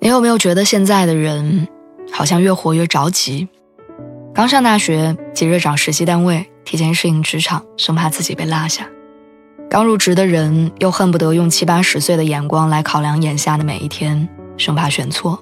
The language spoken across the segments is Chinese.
你有没有觉得现在的人好像越活越着急？刚上大学，急着找实习单位，提前适应职场，生怕自己被落下；刚入职的人又恨不得用七八十岁的眼光来考量眼下的每一天，生怕选错。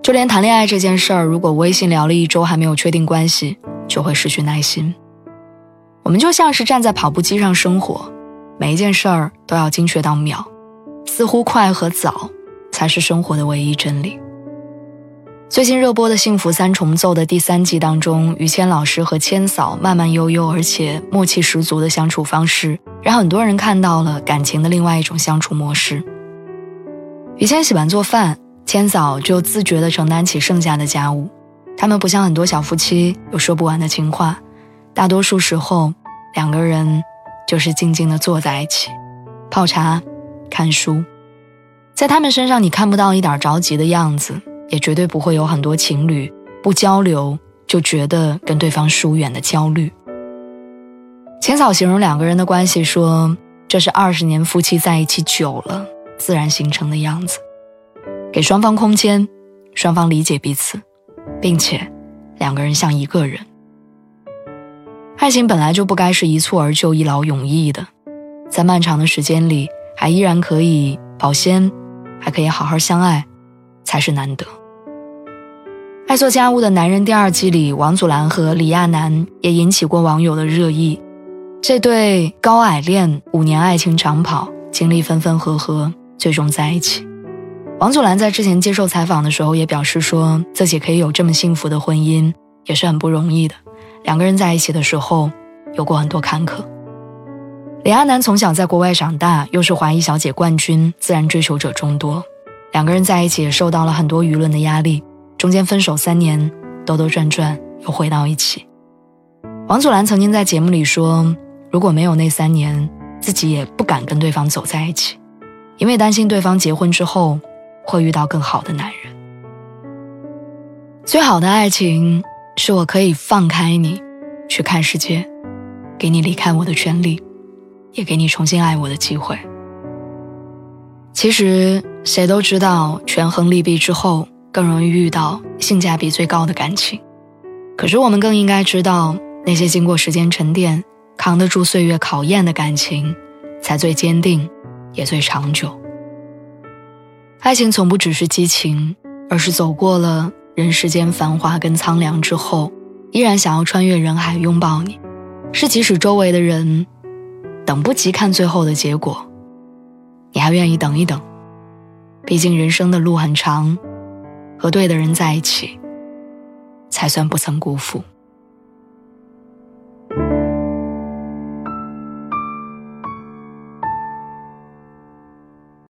就连谈恋爱这件事儿，如果微信聊了一周还没有确定关系，就会失去耐心。我们就像是站在跑步机上生活，每一件事儿都要精确到秒，似乎快和早。才是生活的唯一真理。最近热播的《幸福三重奏》的第三季当中，于谦老师和千嫂慢慢悠悠而且默契十足的相处方式，让很多人看到了感情的另外一种相处模式。于谦喜欢做饭，千嫂就自觉地承担起剩下的家务。他们不像很多小夫妻有说不完的情话，大多数时候两个人就是静静地坐在一起，泡茶，看书。在他们身上，你看不到一点着急的样子，也绝对不会有很多情侣不交流就觉得跟对方疏远的焦虑。浅草形容两个人的关系说：“这是二十年夫妻在一起久了自然形成的样子，给双方空间，双方理解彼此，并且两个人像一个人。爱情本来就不该是一蹴而就、一劳永逸的，在漫长的时间里，还依然可以保鲜。”还可以好好相爱，才是难得。爱做家务的男人第二季里，王祖蓝和李亚男也引起过网友的热议。这对高矮恋五年爱情长跑，经历分分合合，最终在一起。王祖蓝在之前接受采访的时候也表示说，自己可以有这么幸福的婚姻，也是很不容易的。两个人在一起的时候，有过很多坎坷。李亚男从小在国外长大，又是华裔小姐冠军，自然追求者众多。两个人在一起也受到了很多舆论的压力，中间分手三年，兜兜转转又回到一起。王祖蓝曾经在节目里说，如果没有那三年，自己也不敢跟对方走在一起，因为担心对方结婚之后会遇到更好的男人。最好的爱情是我可以放开你，去看世界，给你离开我的权利。也给你重新爱我的机会。其实谁都知道，权衡利弊之后，更容易遇到性价比最高的感情。可是我们更应该知道，那些经过时间沉淀、扛得住岁月考验的感情，才最坚定，也最长久。爱情从不只是激情，而是走过了人世间繁华跟苍凉之后，依然想要穿越人海拥抱你。是即使周围的人。等不及看最后的结果，你还愿意等一等？毕竟人生的路很长，和对的人在一起，才算不曾辜负。